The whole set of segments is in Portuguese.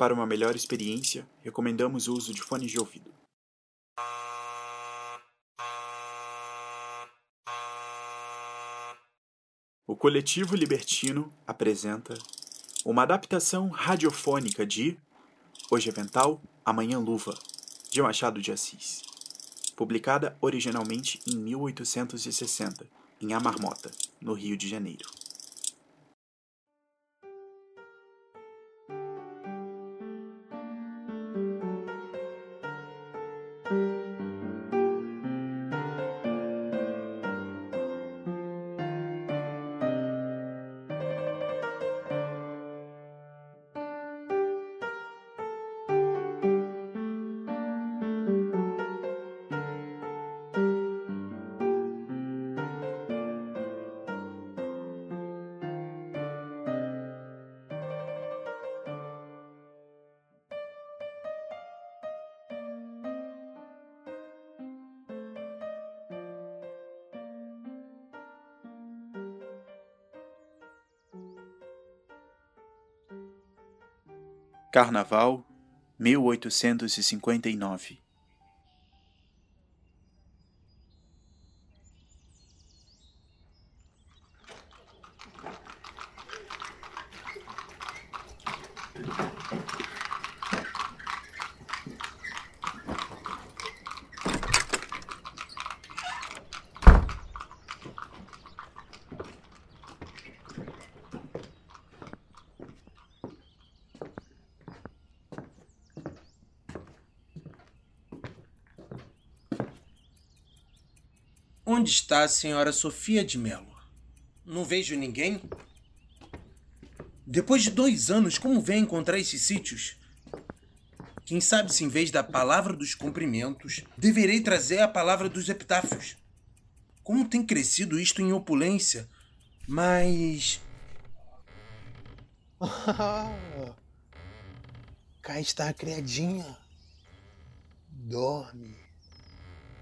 Para uma melhor experiência, recomendamos o uso de fones de ouvido. O Coletivo Libertino apresenta uma adaptação radiofônica de Hoje é Vental, Amanhã Luva, de Machado de Assis. Publicada originalmente em 1860, em A Marmota, no Rio de Janeiro. Carnaval 1859 está a senhora Sofia de Mello? Não vejo ninguém. Depois de dois anos, como vem encontrar esses sítios? Quem sabe se em vez da palavra dos cumprimentos, deverei trazer a palavra dos epitáfios. Como tem crescido isto em opulência, mas. Cá está a criadinha. Dorme.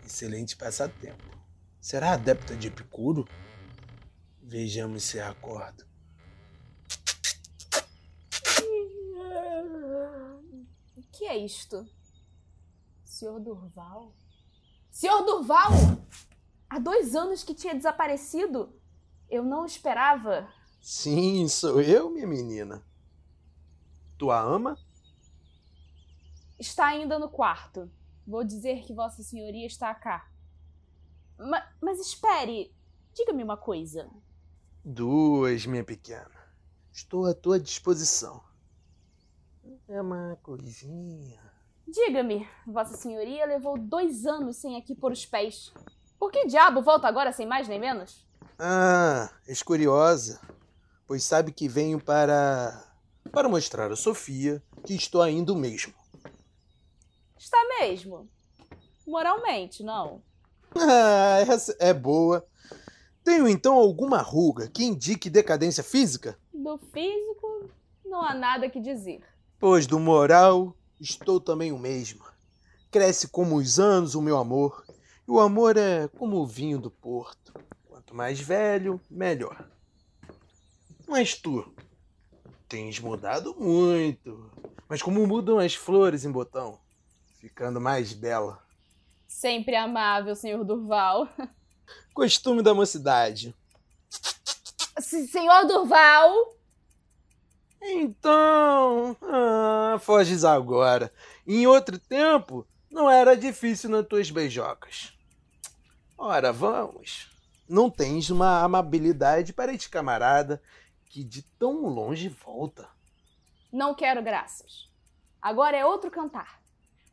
Excelente passatempo. Será adepta de Epicuro? Vejamos se acorda. O que é isto? Senhor Durval? Senhor Durval! Há dois anos que tinha desaparecido. Eu não esperava. Sim, sou eu, minha menina. Tua ama? Está ainda no quarto. Vou dizer que Vossa Senhoria está cá. Ma mas espere, diga-me uma coisa. Duas, minha pequena. Estou à tua disposição. É uma coisinha. Diga-me, Vossa Senhoria levou dois anos sem aqui pôr os pés. Por que diabo volta agora sem mais nem menos? Ah, és curiosa, pois sabe que venho para. para mostrar a Sofia que estou ainda o mesmo. Está mesmo? Moralmente, não? Ah, essa é boa. Tenho então alguma ruga que indique decadência física? Do físico, não há nada que dizer. Pois do moral, estou também o mesmo. Cresce como os anos o meu amor, e o amor é como o vinho do porto. Quanto mais velho, melhor. Mas tu, tens mudado muito. Mas como mudam as flores em botão, ficando mais bela. Sempre amável, senhor Durval. Costume da mocidade. senhor Durval! Então, ah, foges agora. Em outro tempo, não era difícil nas tuas beijocas. Ora, vamos. Não tens uma amabilidade para este camarada que de tão longe volta. Não quero graças. Agora é outro cantar.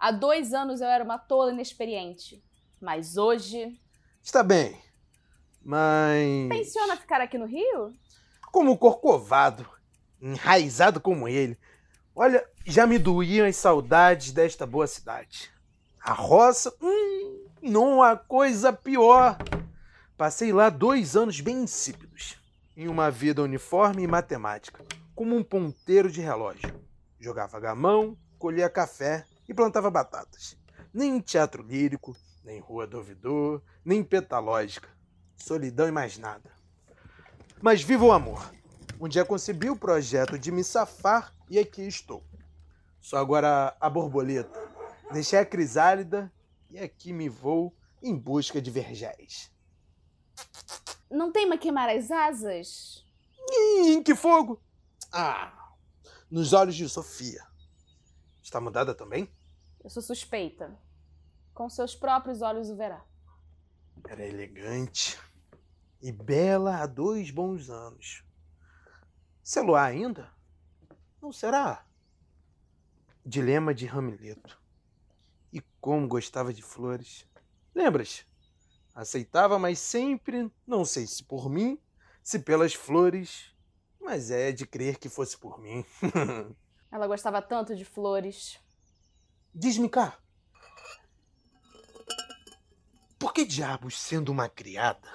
Há dois anos eu era uma tola inexperiente. Mas hoje. Está bem. Mas. Pensiona ficar aqui no Rio? Como corcovado, enraizado como ele. Olha, já me doíam as saudades desta boa cidade. A roça, hum, não há coisa pior. Passei lá dois anos bem insípidos, em uma vida uniforme e matemática, como um ponteiro de relógio. Jogava gamão, colhia café e plantava batatas. Nem teatro lírico, nem rua do ouvidor, nem petalógica. Solidão e mais nada. Mas viva o amor! Um dia concebi o projeto de me safar e aqui estou. Sou agora a borboleta. Deixei a crisálida e aqui me vou em busca de vergéis. Não teima queimar as asas? Ih, em que fogo? Ah, nos olhos de Sofia. Está mudada também? Eu sou suspeita. Com seus próprios olhos o verá. Era elegante e bela há dois bons anos. Celular ainda? Não será? Dilema de Ramileto. E como gostava de flores. Lembras? Aceitava, mas sempre, não sei se por mim, se pelas flores, mas é de crer que fosse por mim. Ela gostava tanto de flores. Diz-me cá. Por que diabos, sendo uma criada,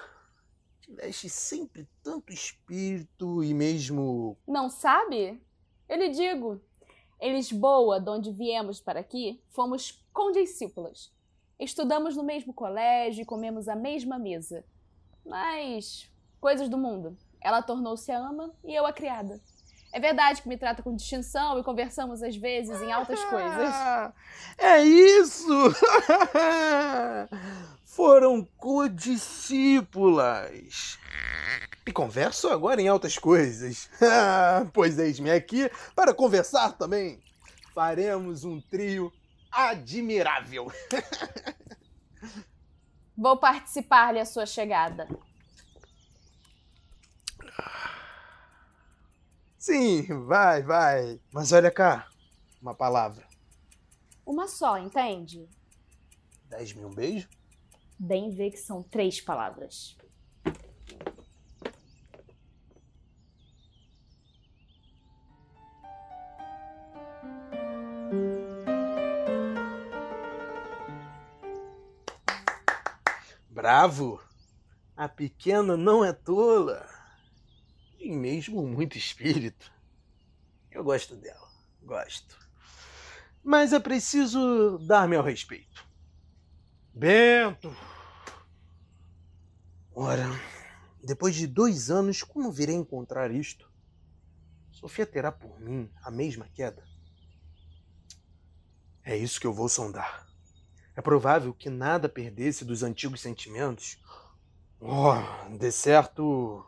tiveste sempre tanto espírito e mesmo. Não sabe? Eu lhe digo. Em Lisboa, de onde viemos para aqui, fomos condiscípulas. Estudamos no mesmo colégio e comemos a mesma mesa. Mas, coisas do mundo. Ela tornou-se a ama e eu a criada. É verdade que me trata com distinção e conversamos às vezes em altas coisas. Ah, é isso! Foram codiscípulas. E converso agora em altas coisas. pois eis-me aqui para conversar também. Faremos um trio admirável. Vou participar-lhe a sua chegada. Sim, vai, vai. Mas olha cá, uma palavra. Uma só, entende? Dez-me um beijo? Bem vê que são três palavras. Bravo! A pequena não é tola. E mesmo muito espírito. Eu gosto dela. Gosto. Mas é preciso dar-me ao respeito. Bento! Ora, depois de dois anos, como virei encontrar isto? Sofia terá por mim a mesma queda? É isso que eu vou sondar. É provável que nada perdesse dos antigos sentimentos. Oh, de certo.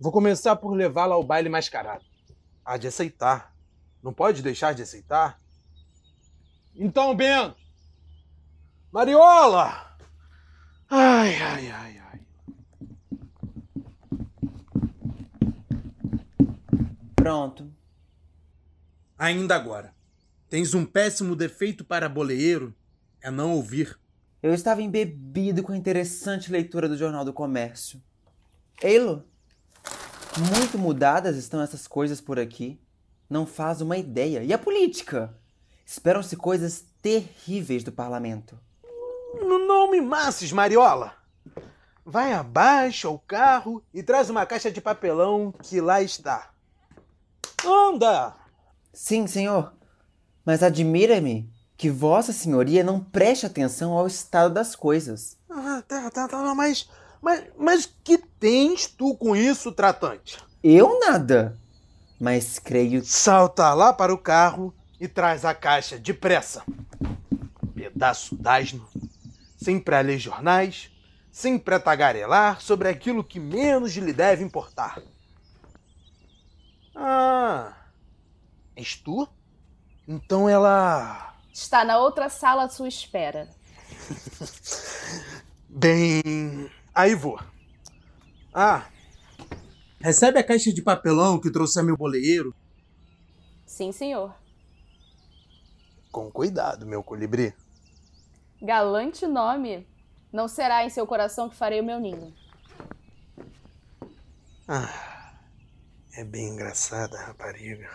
Vou começar por levá-la ao baile mascarado. Há de aceitar. Não pode deixar de aceitar. Então, Bento! Mariola! Ai, ai, ai, ai. Pronto. Ainda agora. Tens um péssimo defeito para boleeiro? É não ouvir. Eu estava embebido com a interessante leitura do Jornal do Comércio. Eilo, muito mudadas estão essas coisas por aqui. Não faz uma ideia. E a política? Esperam-se coisas terríveis do parlamento. N- Não me masses, Mariola! Vai abaixo ao carro e traz uma caixa de papelão que lá está. Anda! Sim, senhor. Mas admira-me que Vossa Senhoria não preste atenção ao estado das coisas. Ah, tá, tá, tá, mas, mas, mas que tens tu com isso, tratante? Eu nada. Mas creio. Salta lá para o carro e traz a caixa depressa. Pedaço d'asno, sempre a ler jornais, sempre a tagarelar sobre aquilo que menos lhe deve importar. Ah, és tu? Então ela. Está na outra sala à sua espera. Bem. Aí vou. Ah, Recebe a caixa de papelão que trouxe meu boleeiro. Sim, senhor. com cuidado, meu colibri. Galante nome. Não será em seu coração que farei o meu ninho. Ah, é bem engraçada a rapariga.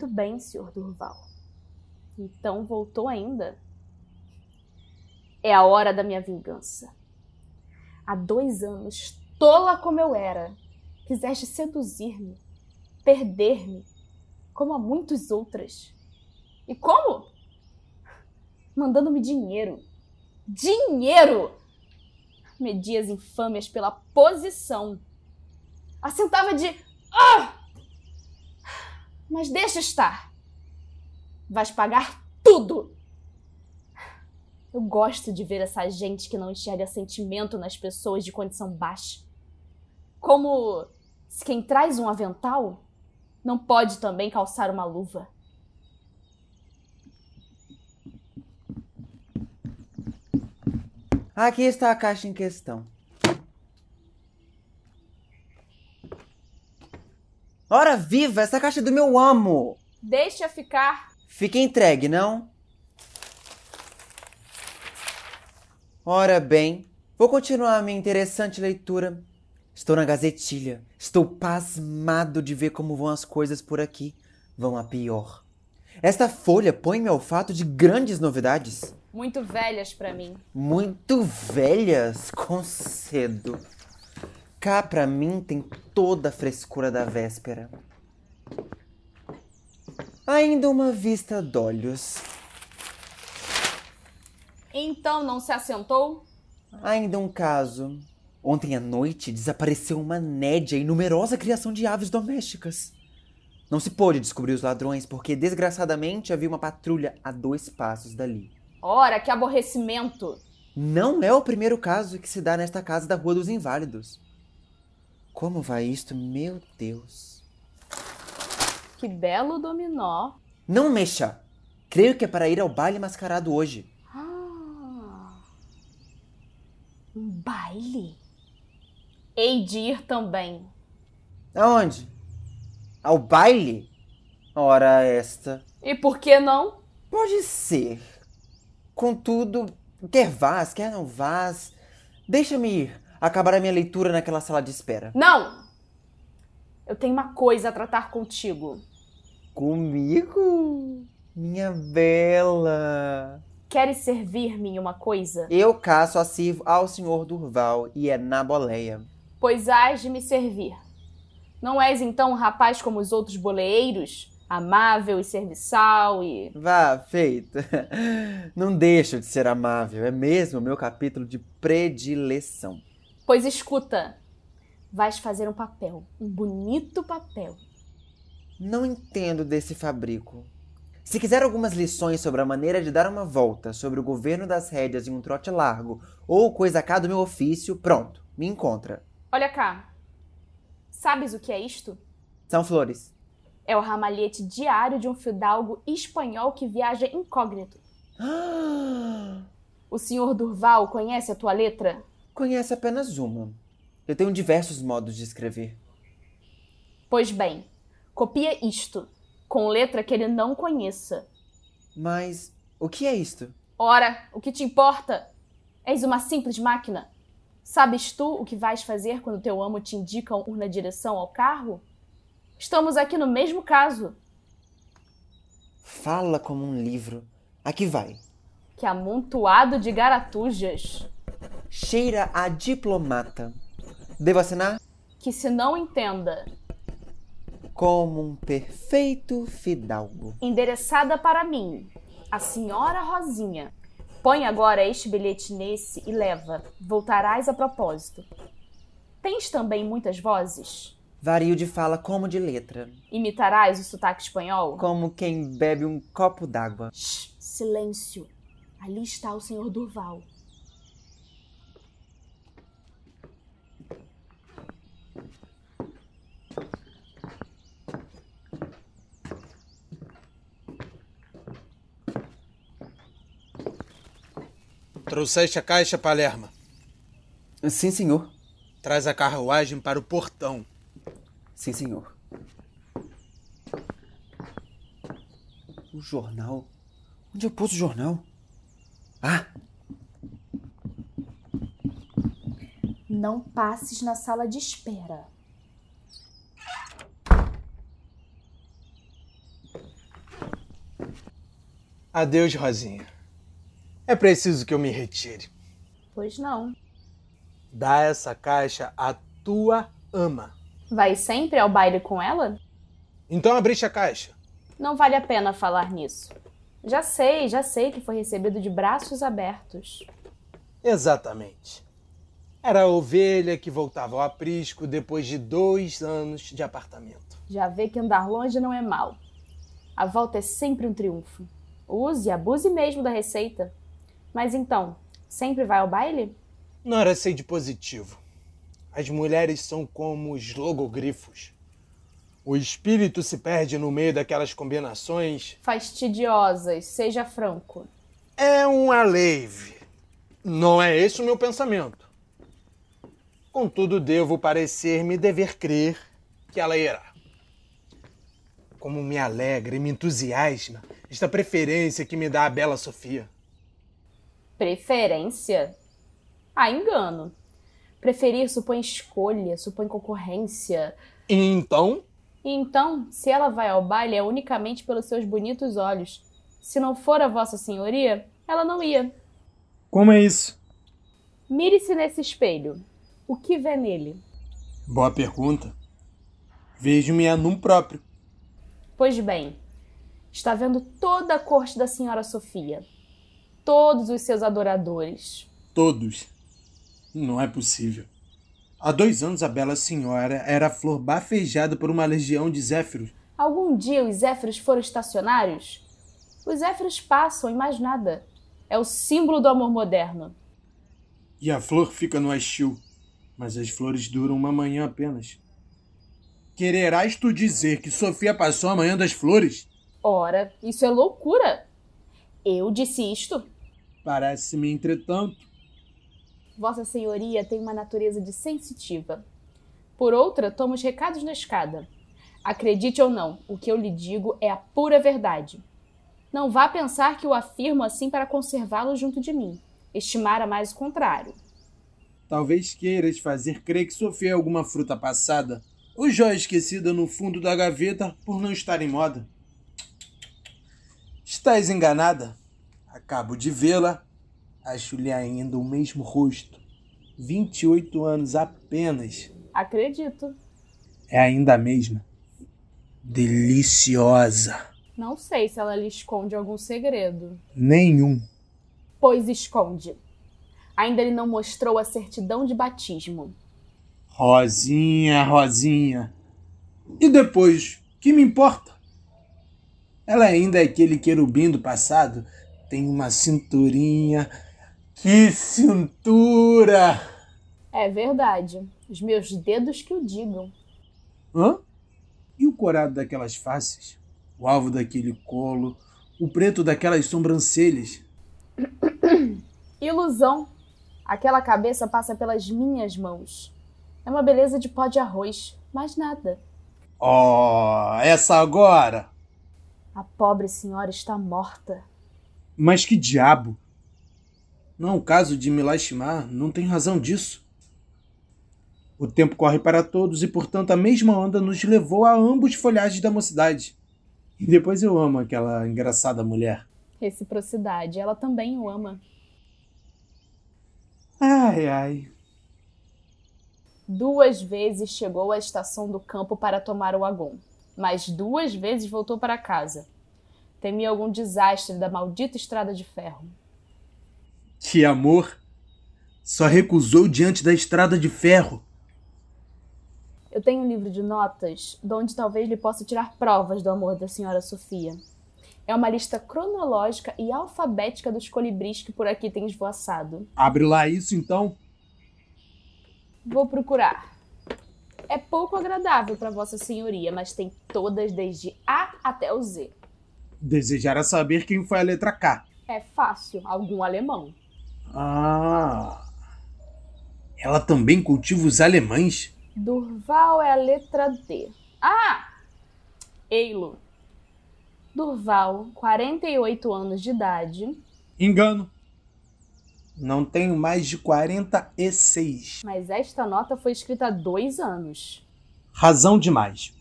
Muito bem, senhor Durval. Então voltou ainda? É a hora da minha vingança. Há dois anos, tola como eu era, quiseste seduzir-me, perder-me, como a muitas outras. E como? Mandando-me dinheiro. Dinheiro! Medias infâmias pela posição. Assentava de. Ah! Mas deixa estar. Vais pagar tudo. Eu gosto de ver essa gente que não enxerga sentimento nas pessoas de condição baixa. Como se quem traz um avental não pode também calçar uma luva. Aqui está a caixa em questão. Ora viva, essa caixa é do meu amo! Deixa ficar. Fica entregue, não? Ora bem, vou continuar a minha interessante leitura. Estou na gazetilha. Estou pasmado de ver como vão as coisas por aqui. Vão a pior. Esta folha põe-me ao fato de grandes novidades. Muito velhas para mim. Muito velhas, concedo. Cá pra mim tem toda a frescura da véspera. Ainda uma vista d'olhos. Então não se assentou? Ainda um caso. Ontem à noite desapareceu uma nédia e numerosa criação de aves domésticas. Não se pôde descobrir os ladrões porque, desgraçadamente, havia uma patrulha a dois passos dali. Ora, que aborrecimento! Não é o primeiro caso que se dá nesta casa da Rua dos Inválidos. Como vai isto, meu Deus? Que belo dominó! Não mexa! Creio que é para ir ao baile mascarado hoje. Ah, um baile? Hei de ir também. Aonde? Ao baile? Ora, esta. E por que não? Pode ser. Contudo, quer vás, quer não vás, deixa-me ir acabar a minha leitura naquela sala de espera. Não! Eu tenho uma coisa a tratar contigo. Comigo? Minha bela. Queres servir-me em uma coisa? Eu cá só sirvo ao senhor Durval e é na boleia. Pois hás de me servir. Não és então um rapaz como os outros boleeiros? Amável e serviçal e. Vá, feito. Não deixo de ser amável, é mesmo o meu capítulo de predileção. Pois escuta, vais fazer um papel, um bonito papel. Não entendo desse fabrico. Se quiser algumas lições sobre a maneira de dar uma volta sobre o governo das rédeas em um trote largo ou coisa cá do meu ofício, pronto, me encontra. Olha cá. Sabes o que é isto? São flores. É o ramalhete diário de um fidalgo espanhol que viaja incógnito. O senhor Durval conhece a tua letra? Conhece apenas uma. Eu tenho diversos modos de escrever. Pois bem, copia isto, com letra que ele não conheça. Mas o que é isto? Ora, o que te importa? És uma simples máquina. Sabes tu o que vais fazer quando teu amo te indica na direção ao carro? Estamos aqui no mesmo caso. Fala como um livro. Aqui vai. Que amontoado de garatujas. Cheira a diplomata. Devo assinar? Que se não entenda. Como um perfeito fidalgo. Endereçada para mim, a senhora Rosinha. Põe agora este bilhete nesse e leva. Voltarás a propósito. Tens também muitas vozes? Vario de fala como de letra. Imitarás o sotaque espanhol? Como quem bebe um copo d'água. Silêncio. Ali está o senhor Durval. Trouxeste a caixa, Palerma. Sim, senhor. Traz a carruagem para o portão. Sim, senhor. O jornal? Onde eu pus o jornal? Ah! Não passes na sala de espera. Adeus, Rosinha. É preciso que eu me retire. Pois não. Dá essa caixa a tua ama. Vai sempre ao baile com ela? Então abriste a caixa. Não vale a pena falar nisso. Já sei, já sei que foi recebido de braços abertos. Exatamente. Era a ovelha que voltava ao aprisco depois de dois anos de apartamento. Já vê que andar longe não é mal. A volta é sempre um triunfo. Use e abuse mesmo da receita. Mas então, sempre vai ao baile? Não era ser de positivo. As mulheres são como os logogrifos. O espírito se perde no meio daquelas combinações. Fastidiosas, seja franco. É um aleve. Não é esse o meu pensamento. Contudo, devo parecer-me dever crer que ela irá. Como me alegra e me entusiasma esta preferência que me dá a bela Sofia. Preferência? Ah, engano. Preferir supõe escolha, supõe concorrência. E então? E então, se ela vai ao baile é unicamente pelos seus bonitos olhos. Se não for a Vossa Senhoria, ela não ia. Como é isso? Mire-se nesse espelho. O que vê nele? Boa pergunta. Vejo-me a num próprio. Pois bem, está vendo toda a corte da Senhora Sofia. Todos os seus adoradores. Todos. Não é possível. Há dois anos a bela senhora era a flor bafejada por uma legião de zéfiros. Algum dia os zéfiros foram estacionários? Os zéfiros passam e mais nada. É o símbolo do amor moderno. E a flor fica no estio, mas as flores duram uma manhã apenas. Quererás tu dizer que Sofia passou a manhã das flores? Ora, isso é loucura. Eu disse isto? Parece-me, entretanto, Vossa Senhoria tem uma natureza de sensitiva. Por outra, toma os recados na escada. Acredite ou não, o que eu lhe digo é a pura verdade. Não vá pensar que o afirmo assim para conservá-lo junto de mim. Estimara mais o contrário. talvez queiras fazer crer que Sofia é alguma fruta passada ou joia esquecida no fundo da gaveta por não estar em moda. Estás enganada. Acabo de vê-la. Acho-lhe ainda o mesmo rosto. 28 anos apenas. Acredito. É ainda a mesma. Deliciosa. Não sei se ela lhe esconde algum segredo. Nenhum. Pois esconde. Ainda lhe não mostrou a certidão de batismo. Rosinha, Rosinha. E depois, que me importa? Ela ainda é aquele querubim do passado. Tem uma cinturinha. Que cintura! É verdade. Os meus dedos que o digam. Hã? E o corado daquelas faces? O alvo daquele colo? O preto daquelas sobrancelhas? Ilusão. Aquela cabeça passa pelas minhas mãos. É uma beleza de pó de arroz, mais nada. Oh, essa agora! A pobre senhora está morta. Mas que diabo! Não é o caso de me lastimar, não tem razão disso. O tempo corre para todos e, portanto, a mesma onda nos levou a ambos folhagens da mocidade. E depois eu amo aquela engraçada mulher. Reciprocidade. Ela também o ama. Ai, ai. Duas vezes chegou à estação do campo para tomar o agon, mas duas vezes voltou para casa. Temia algum desastre da maldita estrada de ferro. Que amor! Só recusou diante da estrada de ferro. Eu tenho um livro de notas, de onde talvez lhe possa tirar provas do amor da senhora Sofia. É uma lista cronológica e alfabética dos colibris que por aqui tem esvoaçado. Abre lá isso então. Vou procurar. É pouco agradável para Vossa Senhoria, mas tem todas desde A até o Z. Desejara saber quem foi a letra K. É fácil, algum alemão. Ah. Ela também cultiva os alemães? Durval é a letra D. Ah! Eilo. Durval, 48 anos de idade, Engano. Não tenho mais de 46. mas esta nota foi escrita há dois anos. Razão demais.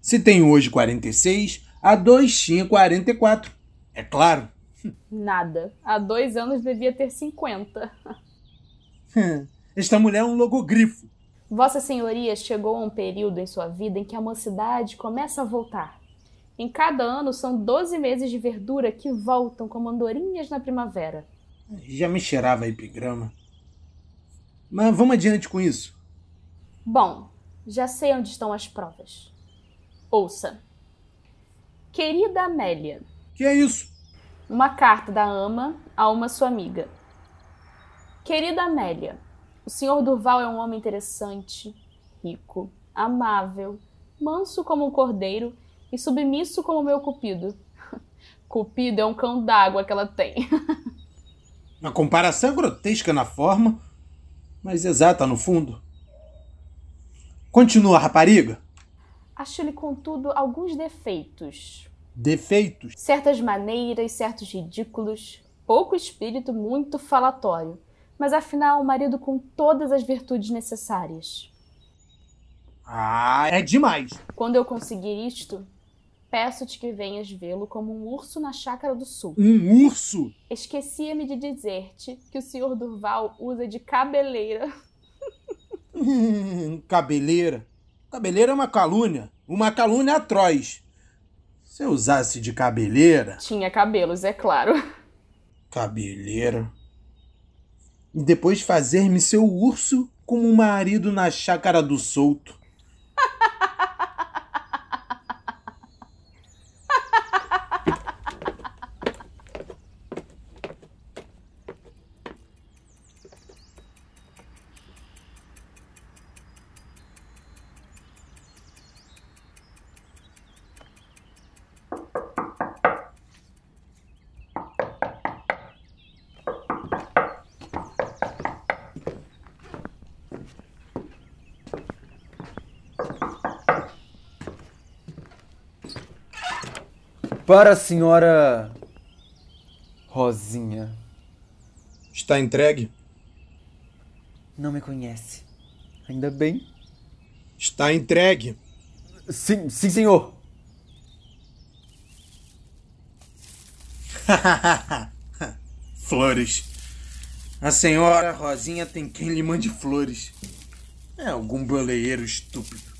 Se tenho hoje 46, há dois tinha 44. É claro. Nada. Há dois anos devia ter 50. Esta mulher é um logogrifo. Vossa Senhoria chegou a um período em sua vida em que a mocidade começa a voltar. Em cada ano são 12 meses de verdura que voltam como andorinhas na primavera. Já me cheirava a epigrama. Mas vamos adiante com isso. Bom, já sei onde estão as provas. Ouça. Querida Amélia, Que é isso? uma carta da ama a uma sua amiga. Querida Amélia, o senhor Durval é um homem interessante, rico, amável, manso como um cordeiro e submisso como meu cupido. Cupido é um cão d'água que ela tem. A comparação grotesca na forma, mas exata no fundo. Continua, rapariga. Acho-lhe, contudo, alguns defeitos. Defeitos. Certas maneiras, certos ridículos, pouco espírito, muito falatório. Mas afinal, um marido com todas as virtudes necessárias. Ah, é demais. Quando eu conseguir isto, peço-te que venhas vê-lo como um urso na chácara do sul. Um urso? Esquecia-me de dizer-te que o senhor Durval usa de cabeleira. Hum, cabeleira. Cabeleira é uma calúnia. Uma calúnia atroz. Se eu usasse de cabeleira. Tinha cabelos, é claro. Cabeleira. E depois fazer-me seu urso como um marido na chácara do solto. Para a senhora Rosinha. Está entregue? Não me conhece. Ainda bem. Está entregue. Sim, sim, senhor. flores. A senhora Rosinha tem quem lhe mande flores. É algum boleeiro estúpido.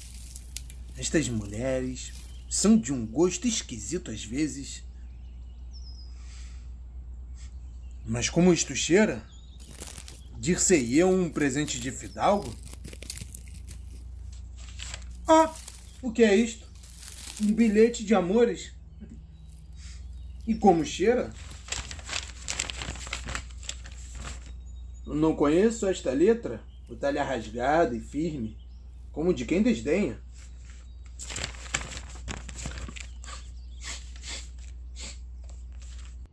Estas mulheres são de um gosto esquisito às vezes. Mas como isto cheira? Dir-se eu um presente de fidalgo? Ah, o que é isto? Um bilhete de amores? E como cheira? Não conheço esta letra, o talha rasgado e firme, como de quem desdenha.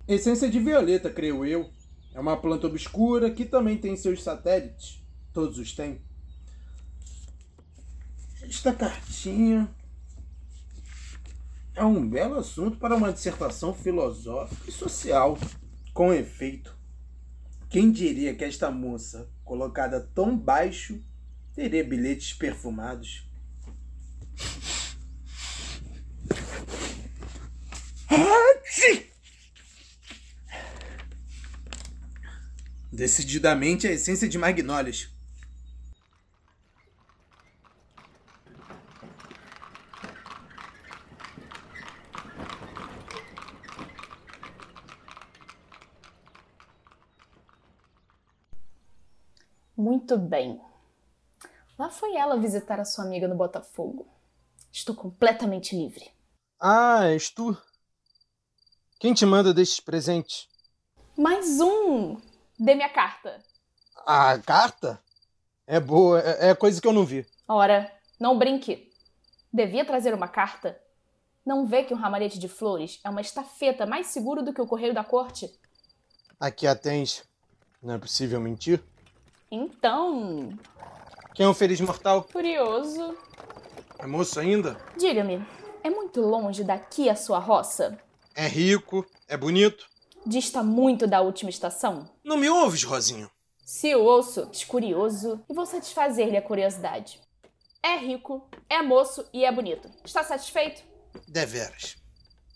Essência de violeta, creio eu. É uma planta obscura que também tem seus satélites. Todos os têm. Esta cartinha é um belo assunto para uma dissertação filosófica e social. Com efeito, quem diria que esta moça, colocada tão baixo, teria bilhetes perfumados? Achii! Decididamente a essência de magnólias. Muito bem. Lá foi ela visitar a sua amiga no Botafogo. Estou completamente livre. Ah, és tu? Quem te manda destes presentes? Mais um! Dê minha carta. A carta? É boa, é, é coisa que eu não vi. Ora, não brinque. Devia trazer uma carta. Não vê que um ramalhete de flores é uma estafeta mais seguro do que o correio da corte? Aqui a tens. Não é possível mentir? Então, Quem é o Feliz Mortal? curioso. É moço ainda? Diga-me, é muito longe daqui a sua roça? É rico? É bonito? Dista muito da última estação? Não me ouves, Rosinha? Se o ouço, curioso e vou satisfazer-lhe a curiosidade. É rico, é moço e é bonito. Está satisfeito? Deveras.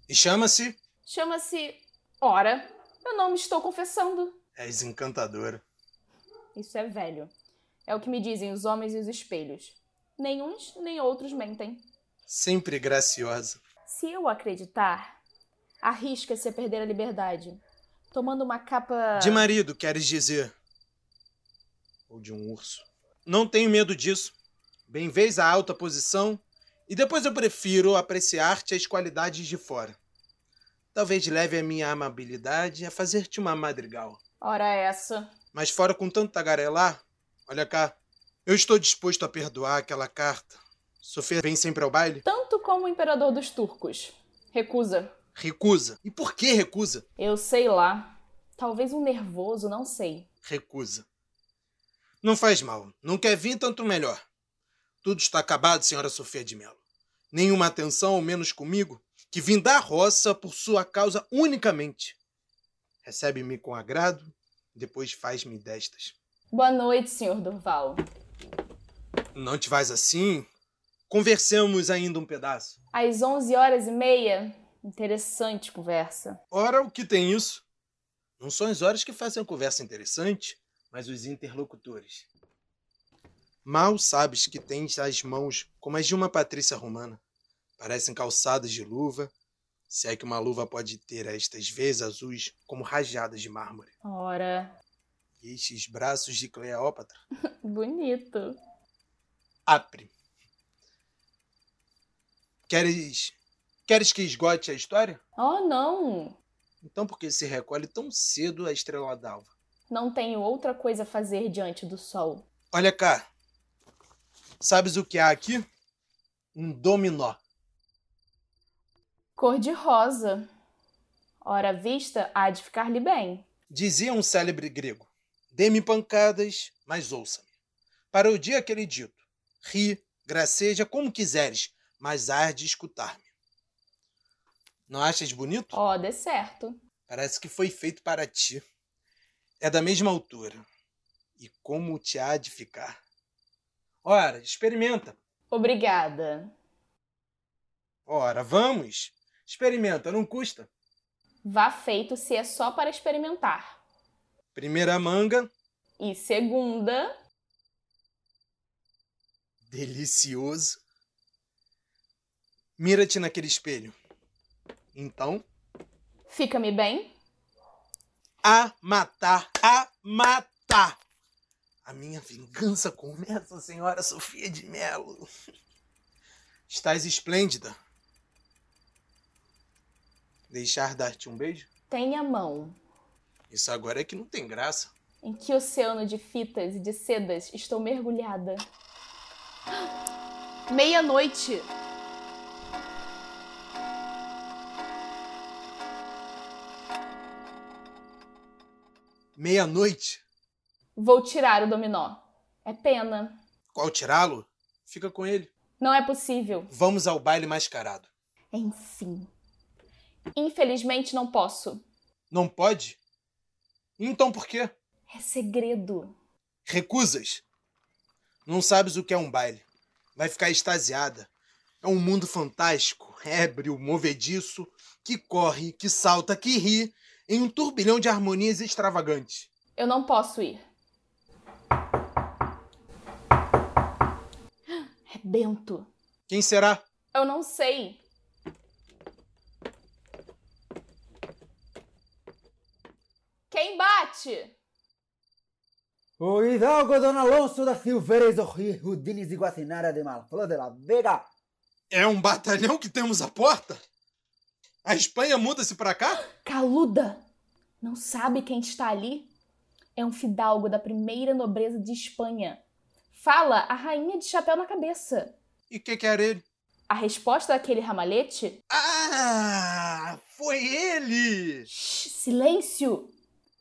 E chama-se? Chama-se. Ora, eu não me estou confessando. És encantadora. Isso é velho. É o que me dizem os homens e os espelhos. Nem uns nem outros mentem. Sempre graciosa. Se eu acreditar, arrisca-se a perder a liberdade. Tomando uma capa. De marido, queres dizer? Ou de um urso? Não tenho medo disso. Bem vês a alta posição, e depois eu prefiro apreciar-te as qualidades de fora. Talvez leve a minha amabilidade a fazer-te uma madrigal. Ora essa. Mas fora com tanto tagarelar, olha cá, eu estou disposto a perdoar aquela carta. Sofia vem sempre ao baile? Tanto como o imperador dos turcos. Recusa. Recusa. E por que recusa? Eu sei lá. Talvez um nervoso, não sei. Recusa. Não faz mal. Não quer vir, tanto melhor. Tudo está acabado, senhora Sofia de Mello. Nenhuma atenção, ao menos comigo, que vim da roça por sua causa unicamente. Recebe-me com agrado, depois faz-me destas. Boa noite, senhor Durval. Não te vais assim? Conversemos ainda um pedaço. Às onze horas e meia, interessante conversa. Ora, o que tem isso? Não são as horas que fazem a conversa interessante, mas os interlocutores. Mal sabes que tens as mãos como as de uma patrícia romana. Parecem calçadas de luva, se é que uma luva pode ter estas veias azuis como rajadas de mármore. Ora, E estes braços de Cleópatra. bonito. Apre. Queres. Queres que esgote a história? Oh, não! Então por que se recolhe tão cedo a estrela d'alva? Não tenho outra coisa a fazer diante do sol. Olha cá. Sabes o que há aqui? Um dominó. Cor de rosa. Ora, vista, há de ficar-lhe bem. Dizia um célebre grego: Dê-me pancadas, mas ouça-me. Para o dia aquele dito: Ri, graceja como quiseres, mas há de escutar-me. Não achas bonito? Ó, dê certo. Parece que foi feito para ti. É da mesma altura. E como te há de ficar? Ora, experimenta. Obrigada. Ora, vamos. Experimenta, não custa. Vá feito se é só para experimentar. Primeira manga, E segunda, delicioso. Mira-te naquele espelho. Então, fica-me bem? a matar, a matar. A minha vingança começa, senhora Sofia de Melo. Estás esplêndida. Deixar dar-te um beijo? Tenha mão. Isso agora é que não tem graça. Em que oceano de fitas e de sedas estou mergulhada? Meia-noite! Meia-noite. Vou tirar o dominó. É pena. Qual tirá-lo? Fica com ele. Não é possível. Vamos ao baile mascarado. Enfim. Infelizmente não posso. Não pode? Então por quê? É segredo. Recusas? Não sabes o que é um baile. Vai ficar extasiada. É um mundo fantástico, ébrio, movediço, que corre, que salta, que ri, em um turbilhão de harmonias extravagantes. Eu não posso ir. É Bento. Quem será? Eu não sei. Quem bate? O hidalgo Don Alonso da Silveira Rio Rudines e Guacinara de Malflor de la Vega. É um batalhão que temos à porta? A Espanha muda-se pra cá? Caluda! Não sabe quem está ali? É um fidalgo da primeira nobreza de Espanha. Fala a rainha de chapéu na cabeça. E que quer ele? A resposta daquele ramalhete? Ah! Foi ele! Shh, silêncio!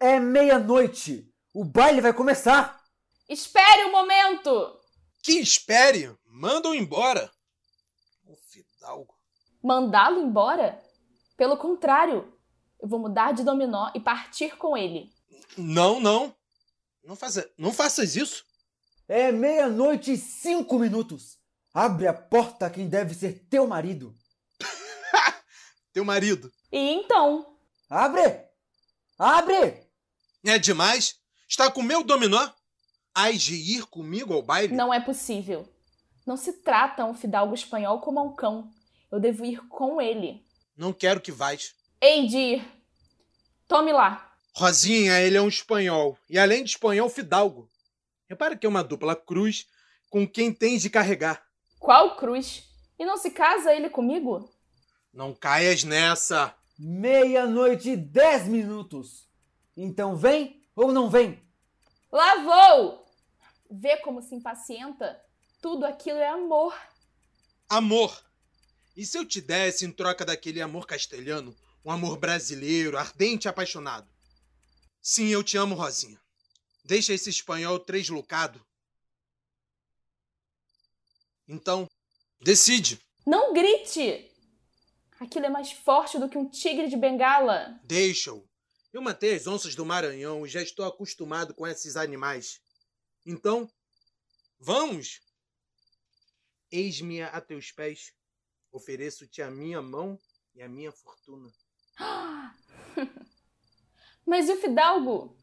É meia-noite. O baile vai começar. Espere um momento! Que espere! Manda-o embora! O fidalgo. Mandá-lo embora? Pelo contrário, eu vou mudar de dominó e partir com ele. Não, não. Não, faça, não faças isso. É meia-noite e cinco minutos. Abre a porta a quem deve ser teu marido. Teu marido. E então? Abre! Abre! É demais? Está com meu dominó? Hás de ir comigo ao baile? Não é possível. Não se trata um fidalgo espanhol como a um cão. Eu devo ir com ele. Não quero que vais. Hei de ir. Tome lá. Rosinha, ele é um espanhol. E além de espanhol, fidalgo. Repara que é uma dupla cruz com quem tens de carregar. Qual cruz? E não se casa ele comigo? Não caias nessa. Meia-noite e dez minutos. Então vem ou não vem? Lá vou! Vê como se impacienta? Tudo aquilo é amor. Amor. E se eu te desse em troca daquele amor castelhano, um amor brasileiro, ardente e apaixonado? Sim, eu te amo, Rosinha. Deixa esse espanhol treslucado. Então, decide. Não grite! Aquilo é mais forte do que um tigre de bengala. Deixa-o. Eu matei as onças do Maranhão e já estou acostumado com esses animais. Então, vamos! Eis-me a teus pés. Ofereço-te a minha mão e a minha fortuna. Mas e o fidalgo?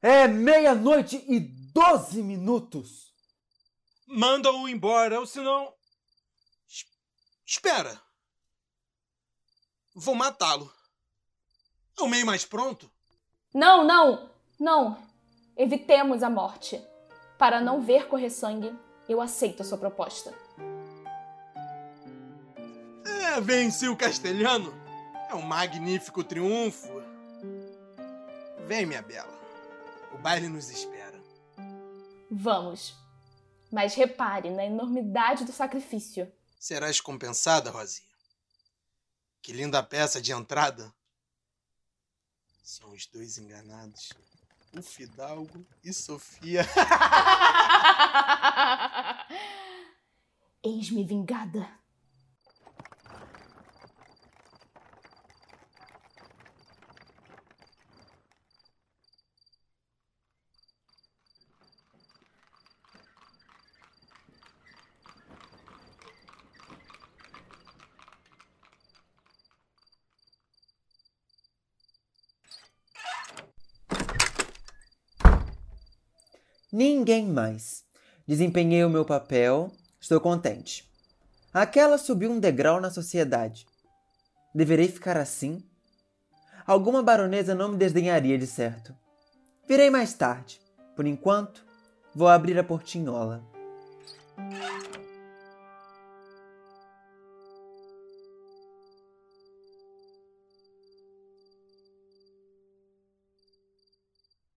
É meia-noite e doze minutos. Manda-o embora, ou senão. Es- Espera! Vou matá-lo. É o meio mais pronto? Não, não, não. Evitemos a morte. Para não ver correr sangue, eu aceito a sua proposta. Venci o castelhano. É um magnífico triunfo. Vem, minha bela. O baile nos espera. Vamos. Mas repare na enormidade do sacrifício. Serás compensada, Rosinha. Que linda peça de entrada. São os dois enganados. O Fidalgo e Sofia. Eis-me vingada. Ninguém mais. Desempenhei o meu papel, estou contente. Aquela subiu um degrau na sociedade. Deverei ficar assim? Alguma baronesa não me desdenharia de certo. Virei mais tarde. Por enquanto, vou abrir a portinhola.